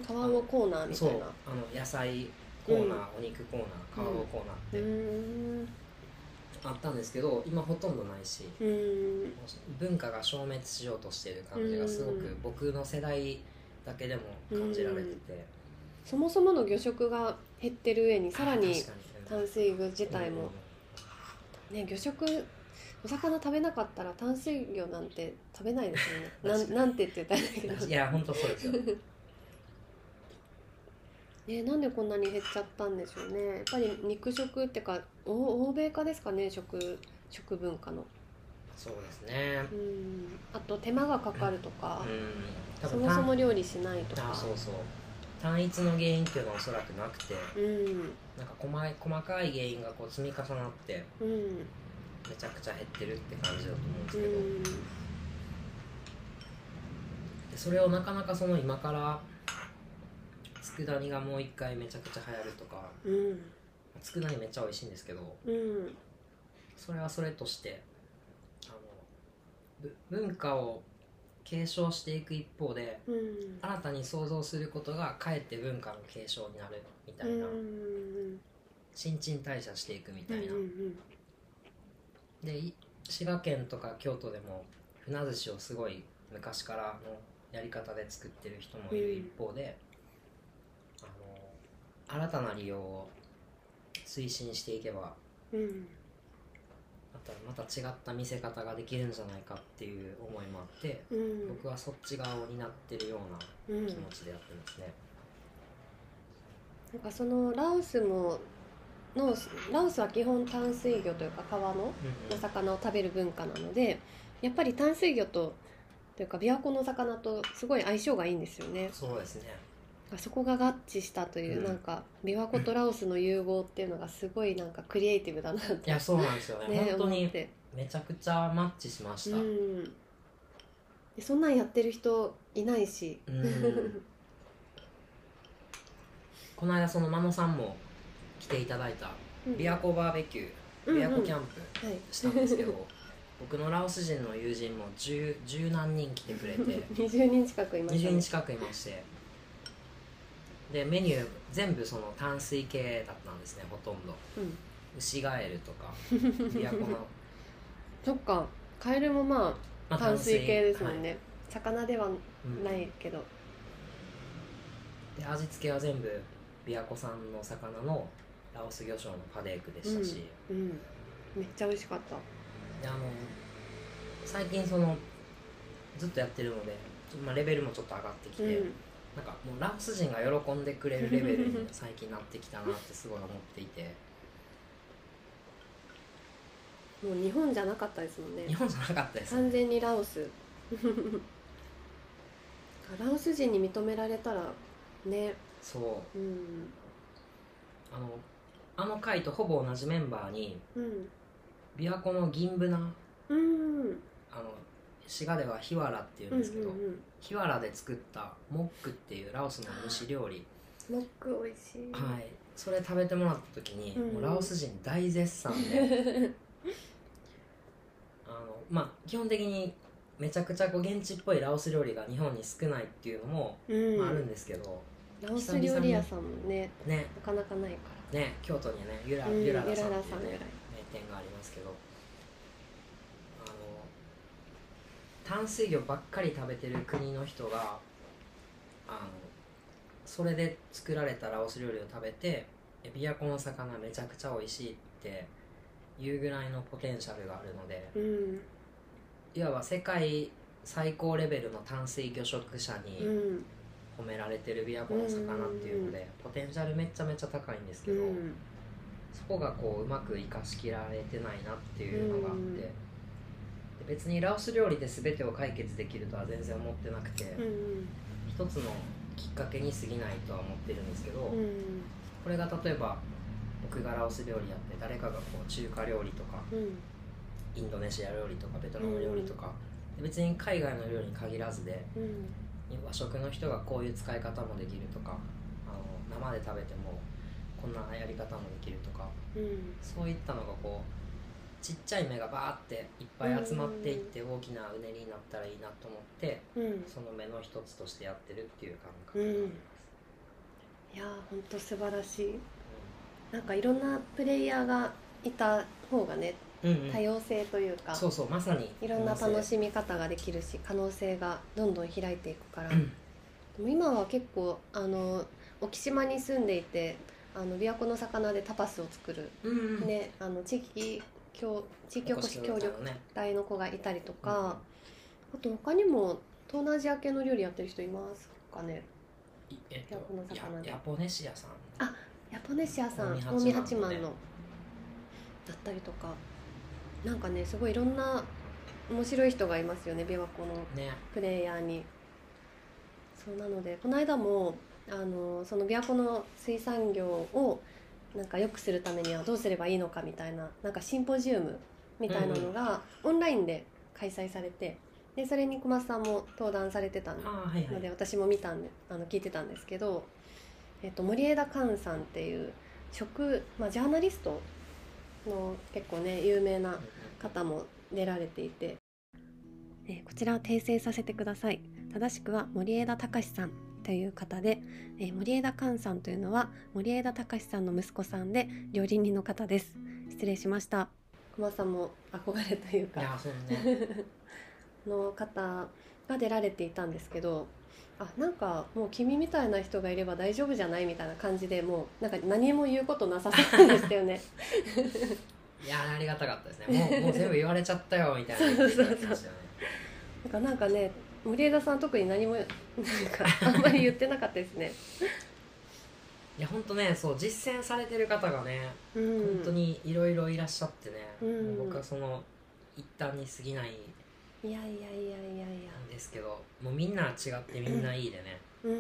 川魚コーナーみたそういなあの野菜コーナー、お肉コーナー川魚コーナーって。うん。あったんですけど今ほとんどないしうん。文化が消滅しようとしてる感じがすごくうん。僕の世代だけでも感じられてて、そもそもの魚食が減ってる上にさらに淡水魚自体もうん。ね魚食お魚食べなかったら淡水魚なんて食べないですよね。なんなんて言ってたんだけど。いや本当そうですよ。ねなんでこんなに減っちゃったんでしょうね。やっぱり肉食ってかお欧米化ですかね食食文化の。そうですね。うん。あと手間がかかるとか。う、ん。多そ分もそも料理しないとか。あそうそう。単一の原因っていうのはおそらくなくて。うん。なんか細い細かい原因がこう積み重なってうん。めちゃくちゃ減ってるって感じだと思うんですうけど、んでそれをなかなかその今から佃煮がもう一回めちゃくちゃ流行るとかうん。佃煮めっちゃ美味しいんですけどうん。それはそれとしてあのぶ文化を継承していく一方でうん。新たに創造することがかえって文化の継承になるみたいな、うん新陳代謝していくみたいな、うんでい滋賀県とか京都でも船寿司をすごい昔からのやり方で作ってる人もいる一方で、あの新たな利用を推進していけばうんまたまた違った見せ方ができるんじゃないかっていう思いもあって、うん。僕はそっち側を担ってるよううん。な気持ちでやってますね。なんかそのラオスものラオスは基本淡水魚というか川のうん。お魚を食べる文化なのでやっぱり淡水魚とというか琵琶湖の魚とすごい相性がいいんですよね。そうですねそこが合致したという、うん。なんか琵琶湖とラオスの融合っていうのがすごいなんかクリエイティブだなといやそうなんですよね。ね本当にめちゃくちゃマッチしました、うん。でそんなんやってる人いないし、うん。この間その真野さんも来ていただいたうん。琵琶湖バーベキュー琵琶湖キャンプはいしたんですけど、僕のラオス人の友人も十十何人来てくれて。20人近くいました20人近くいましてでメニュー全部その淡水系だったんですねほとんど。うん。ウシガエルとか 琵琶湖の、そっかカエルもままあ淡水系ですもんはい。ね、魚ではうんないけど。で味付けは全部琵琶湖産の魚のラオス魚醤のパデークでしたし、うん。めっちゃ美味しかった。であの最近そのずっとやってるので、まあ、レベルもちょっと上がってきて、うんなんかもうラオス人が喜んでくれるレベルに 最近なってきたなってすごい思っていて。もう日本じゃなかったですもんね。日本じゃなかったです完全にラオス。ラオス人に認められたらね。そう。うん。あのあの回とほぼ同じメンバーにうん。琵琶湖の銀ブナうん。あの滋賀ではヒワラっていうんですけど、うんヒワラで作ったモックっていうラオスの蒸し料理。モック美味しい。はい。それ食べてもらった時に、うんもうラオス人大絶賛で。あのまあ基本的にめちゃくちゃこう現地っぽいラオス料理が日本に少ないっていうのも、うん。まあ、あるんですけどラオス料理屋さんもねねなかなかないかね京都にねゆら,、うんゆららさんっていう名店がありますけどあの淡水魚ばっかり食べてる国の人があのそれで作られたラオス料理を食べてえ琵琶湖の魚めちゃくちゃ美味しいっていうぐらいのポテンシャルがあるのでらうん。いわば世界最高レベルの淡水魚食者にうん。褒められてる琵琶湖の魚っていうのでポテンシャルめちゃめちゃ高いんですけど、うん。そこがこううまく生かしきられてないなっていうのがあって、うんで別にラオス料理で全てを解決できるとは全然思ってなくて、うん一つのきっかけに過ぎないとは思ってるんですけど、うんこれが例えば僕がラオス料理やって誰かがこう中華料理とかうん。インドネシア料理とかベトナム料理とか、で別に海外の料理に限らずでうん。和食の人がこういう使い方もできるとかあの生で食べてもこんなやり方もできるとかうん。そういったのがこうちっちゃい芽がバーっていっぱい集まっていって大きなうねりになったらいいなと思ってうん。その芽の一つとしてやってるっていう感覚うんがあります、いやー本当素晴らしい。なんかいろんなプレイヤーがいた方がねうんうん。多様性というか、そうそうまさにいろんな楽しみ方ができるし可能性がどんどん開いていくから、うん。でも今は結構あの沖島に住んでいてあの琵琶湖の魚でタパスを作る、うんうん。ね、あの地域協地域おこし協力ね隊の子がいたりとか、あと他にも東南アジア系の料理やってる人いますかね。いえっとヤポネシアさん。ヤポネシアさん近江八幡の。だったりとか。なんかねすごいいろんな面白い人がいますよね琵琶湖のね。プレイヤーに。そうなのでこの間もあのその琵琶湖の水産業をなんか良くするためにはどうすればいいのかみたいななんかシンポジウムみたいなのがオンラインで開催されてでそれに小松さんも登壇されてたんではいはい。ので私も見たんであの聞いてたんですけど、えっと、森枝寛さんっていう食、まあ、ジャーナリストの結構ね有名な方も出られていて、えーこちら訂正させてください。正しくは森枝隆さんという方で、えー森枝寛さんというのは森枝隆さんの息子さんで料理人の方です。失礼しました。小松さんも憧れというか。の方が出られていたんですけどあなんかもう君みたいな人がいれば大丈夫じゃない？みたいな感じでもうなんか何も言うことなさそうでしたよね。いやーありがたかったですね。もうもう全部言われちゃったよみたいな言っていただきましたよね なんかなんかね森枝さん特に何も なんかあんまり言ってなかったですね。いや本当ねそう実践されてる方がね、うん。本当にいろいろいらっしゃってね、うん。僕はその一端に過ぎないいやいやいやいやいや。んですけどもうみんな違ってみんないいでね、うん。も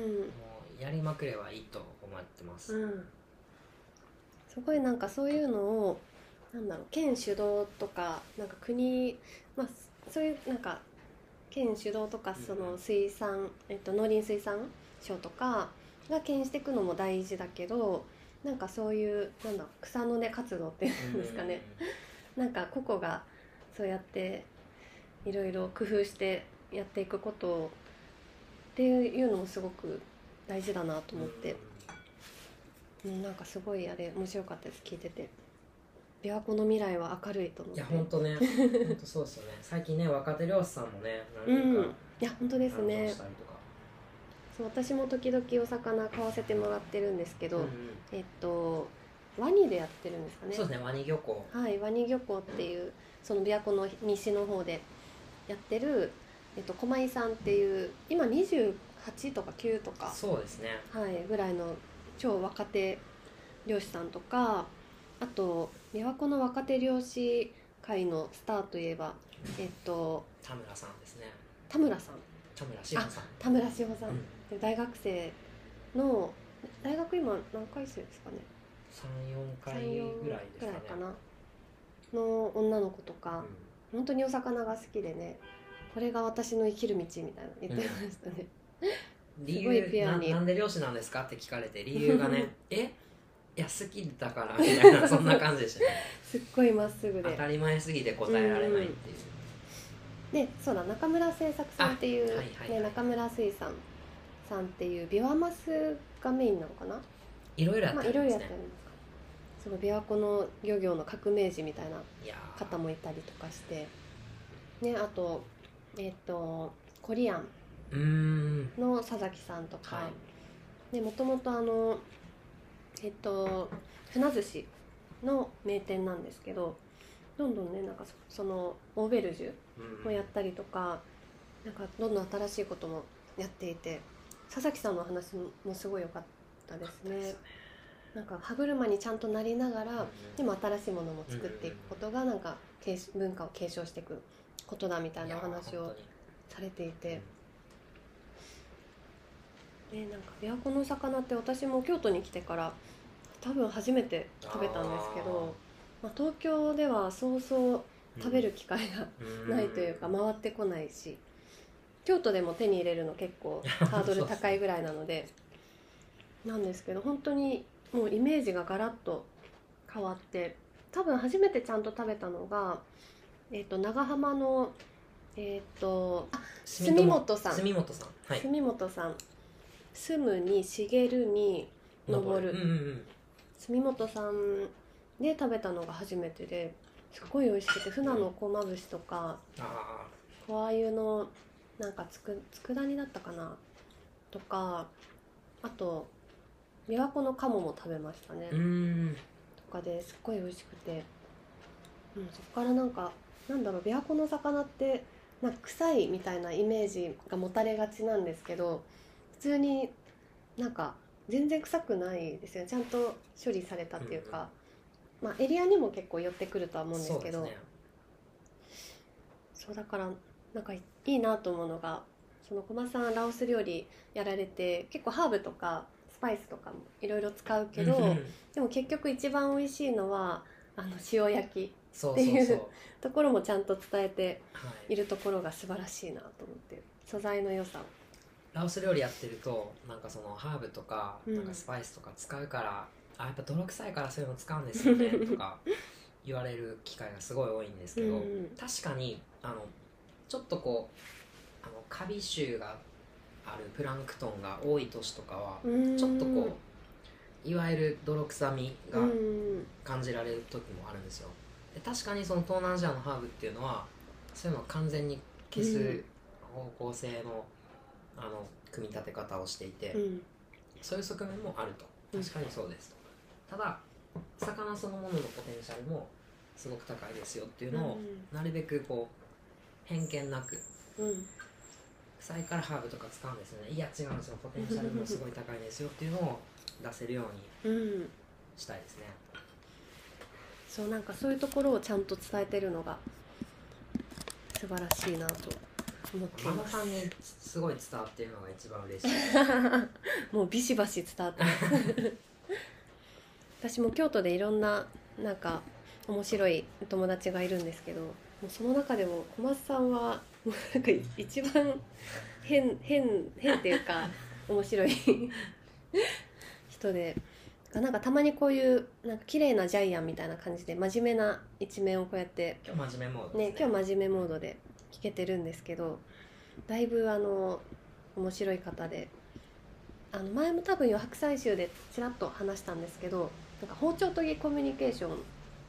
うやりまくればいいと思ってます、うん。すごいなんかそういうのをなんだろう県主導とかなんか国まあそういうなんか県主導とかその水産、えっと、農林水産省とかが牽引していくのも大事だけどなんかそういうなんだ草の根活動っていうんですかね、なんか個々がそうやっていろいろ工夫してやっていくことっていうのもすごく大事だなと思って、うん、なんかすごいあれ面白かったです聞いてて琵琶湖の未来は明るいと思って。いや本当ね。本当そうですよね。最近ね若手漁師さんもねうん。何人かいや本当です誕ねそう私も時々お魚買わせてもらってるんですけど、うんうん。えっとワニでやってるんですかね。そうですねワニ漁港。はい、ワニ漁港っていうその琵琶湖の西の方でやってる、えっと、駒井さんっていう今28とか9とか、そうですね。はい、ぐらいの超若手漁師さんとかあと琵琶湖の若手漁師会のスターといえば、えっと、田村さんですね。田村さん。田村志保さん。田村志保さん、うん。で大学生の大学今何回生ですかね？34回34ぐらいですかね。かな？の女の子とか、本当にお魚が好きでねこれが私の生きる道みたいなの言ってましたね、うん理すごいピアに。なんで漁師なんですかって聞かれて理由がね え？いや好きだからみたいな そんな感じでしたね。すっごいまっすぐで。当たり前すぎて答えられないっていう。でそうだ中村製作さんっていう、あはいはいはい。ね、中村水産さんっていうビワマスがメインなのかな？いろいろやっまあてるんですね。いろいろやってるんですか。その琵琶湖の漁業の革命児みたいな方もいたりとかして。ねあとえっ、とコリアンの佐々木さんとか、もともとあのえっと船寿司の名店なんですけどどんどんねなんかそそのオーベルジュうん。もやったりとか、なんかどんどん新しいこともやっていて佐々木さんの話もすごい良かったですね。なんか歯車にちゃんとなりながら、でも新しいものも作っていくことがなんか文化を継承していくことだみたいなお話をされていて、ね、なんか琵琶湖の魚って私も京都に来てから多分初めて食べたんですけどまあ、東京ではそうそう食べる機会が ないというか回ってこないし京都でも手に入れるの結構 ハードル高いぐらいなのでなんですけど本当にもうイメージがガラッと変わって多分初めてちゃんと食べたのが、えー、と長浜のえっ、とあ住本さん。住本さん。はい。住本さん。住むに茂るに登る。うんうんうん住本さんで食べたのが初めてですっごい美味しくて船のこまぶしとかあ小あゆのなんかつく佃煮だったかな？とかあと琵琶湖の鴨も食べましたね、とかですっごい美味しくて、うん、そこからなんかなんだろう琵琶湖の魚ってなんか臭いみたいなイメージが持たれがちなんですけど普通になんか全然臭くないですよね。ちゃんと処理されたっていうか、まあエリアにも結構寄ってくるとは思うんですけど。そうね。だからなんかいいなと思うのがその小松さんラオス料理やられて結構ハーブとかスパイスとかもいろいろ使うけど、うんうん。でも結局一番美味しいのはあの塩焼きっていう。ところもちゃんと伝えてはい。いるところが素晴らしいなと思って素材の良さをラオス料理やってるとなんかそのハーブとかうん。なんかスパイスとか使うから、あやっぱ泥臭いからそういうの使うんですよねとか 言われる機会がすごい多いんですけど、うんうん確かにあのちょっとこうあのカビ臭があるプランクトンが多い年とかはちょっとこういわゆる泥臭みがうんうん。感じられる時もあるんですよ。で確かにその東南アジアのハーブっていうのはそういうのを完全に消すうん。方向性のあの組み立て方をしていて、うん。そういう側面もあると。うん。確かにそうですと、ただ魚そのもののポテンシャルもすごく高いですよっていうのを、なるべくこう偏見なくうん。臭いからハーブとか使うんですよね。いや違うんですよポテンシャルもすごい高いですよっていうのを出せるようにうん。したいですね。そうなんかそういうところをちゃんと伝えてるのが素晴らしいなと思っていママますごい伝わっているのが一番嬉しい。もうビシバシ伝わって 私も京都でいろんななんか面白い友達がいるんですけどもうその中でも小松さんはもうなんか一番変 変変っていうか面白い人でなんかたまにこういうなんか綺麗なジャイアンみたいな感じで真面目な一面をこうやって今日真面目モードね。ね今日真面目モードで聞けてるんですけどだいぶあの面白い方であの前も多分余白採集でちらっと話したんですけどなんか包丁研ぎコミュニケーションっ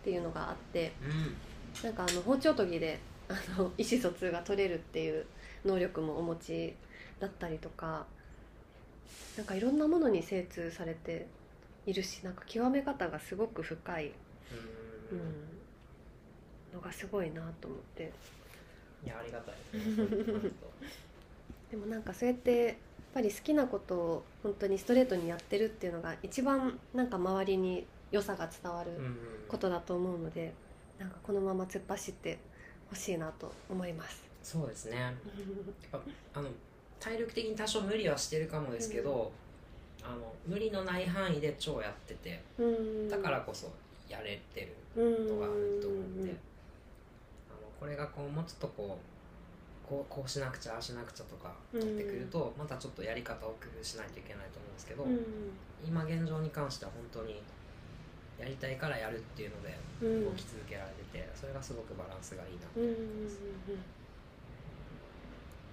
ていうのがあってうんなんかあの包丁研ぎであの意思疎通が取れるっていう能力もお持ちだったりとかなんかいろんなものに精通されているしなんか極め方がすごく深い、ううんん、のがすごいなと思って。いやありがたい。ですねでもなんかそうやってやっぱり好きなことを本当にストレートにやってるっていうのが一番なんか周りに良さが伝わるうんことだと思うので、なんかこのまま突っ走ってほしいなと思います。そうですね。やっぱあの体力的に多少無理はしてるかもですけど、あの無理のない範囲で超やっててうん。だからこそやれてるうん。のがあると思うんで、あのこれがこうもうちょっとこうこうこうしなくちゃああしなくちゃとかなってくると、またちょっとやり方を工夫しないといけないと思うんですけど、うん。今現状に関しては本当にやりたいからやるっていうのでうん。動き続けられててそれがすごくバランスがいいなとうんうんうんうん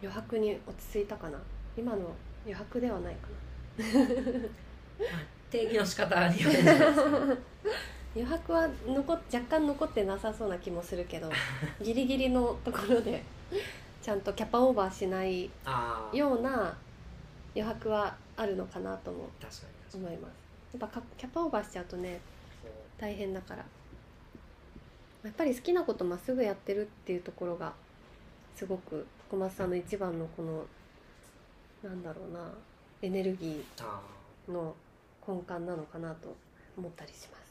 余白に落ち着いたかな？今の余白ではないか まあ定義の仕方によるんじゃないですか 余白は残っ若干残ってなさそうな気もするけど ギリギリのところでちゃんとキャパオーバーしないような余白はあるのかなとも思います。やっぱかキャパオーバーしちゃうとね大変だから。やっぱり好きなことまっすぐやってるっていうところがすごく小松さんの一番のこのなんだろうなエネルギあーの根幹なのかなと思ったりします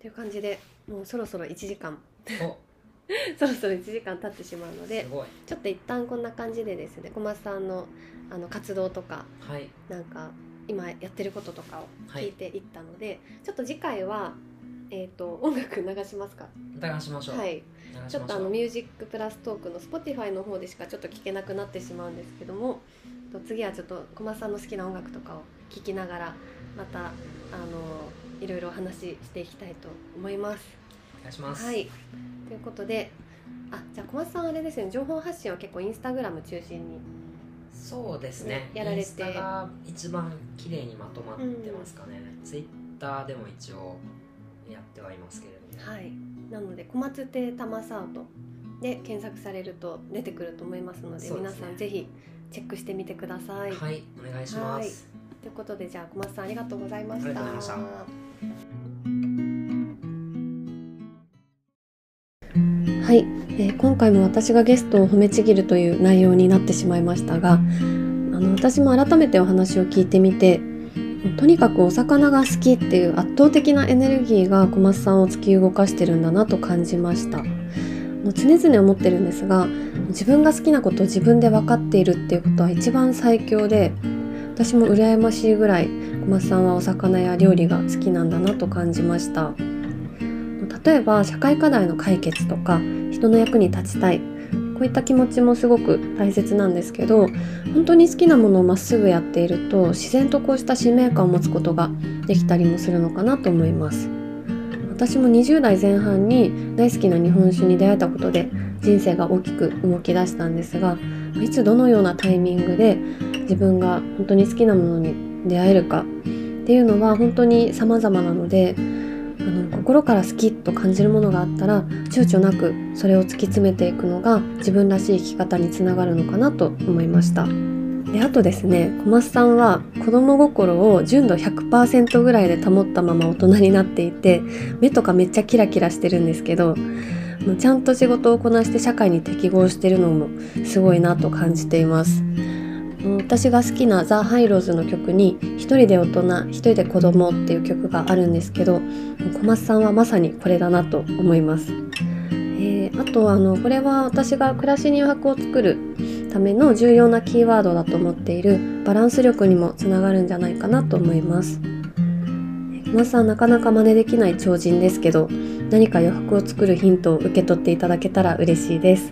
っていう感じでもうそろそろ1時間。に そろそろ1時間経ってしまうのおでちょっと一旦こんな感じでですね小松さんのあの活動とかはい。なんか今やってることとかを聞いていったので、ちょっと次回は、えー、と音楽流しますか？流しましょう、はい。ちしょっとあのミュージックプラストークの Spotify の方でしかちょっと聞けなくなってしまうんですけどもと次はちょっと小松さんの好きな音楽とかを聴きながらまたあのいろいろお話ししていきたいと思います。お願いします。はい。ということであじゃあ小松さんあれですね。情報発信は結構インスタグラム中心にそうですね。やられて。インスタが一番綺麗にまとまってますかね、ツイッターでも一応やってはいますけれども、はい。なので小松亭タマサウトで検索されると出てくると思いますのでね。さんぜひチェックしてみてください。はいお願いします、ということでじゃあ小松さんありがとうございました。ありがとうございまはい、えー今回も私がゲストを褒めちぎるという内容になってしまいましたがあの私も改めてお話を聞いてみてとにかくお魚が好きっていう圧倒的なエネルギーが小松さんを突き動かしてるんだなと感じました。あの常々思ってるんですが自分が好きなことを自分で分かっているっていうことは一番最強で私も羨ましいぐらい小松さんはお魚や料理が好きなんだなと感じました。例えば社会課題の解決とか人の役に立ちたい。こういった気持ちもすごく大切なんですけど本当に好きなものをまっすぐやっていると自然とこうした使命感を持つことができたりもするのかなと思います。私も20代前半に大好きな日本酒に出会えたことで人生が大きく動き出したんですがいつどのようなタイミングで自分が本当に好きなものに出会えるかっていうのは本当に様々なのであの心から好きと感じるものがあったら躊躇なくそれを突き詰めていくのが自分らしい生き方につながるのかなと思いました。であとですね小松さんは子供心を純度100%ぐらいで保ったまま大人になっていて目とかめっちゃキラキラしてるんですけどちゃんと仕事をこなして社会に適合してるのもすごいなと感じています。私が好きなザ・ハイローズの曲に「一人で大人一人で子供っていう曲があるんですけど小松さんはまさにこれだなと思います。えー、あとあのこれは私が暮らしに余白を作るための重要なキーワードだと思っているバランス力にもつながるんじゃないかなと思います。小松さんなかなか真似できない超人ですけど何か余白を作るヒントを受け取っていただけたら嬉しいです。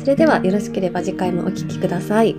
それではよろしければ次回もお聴きください。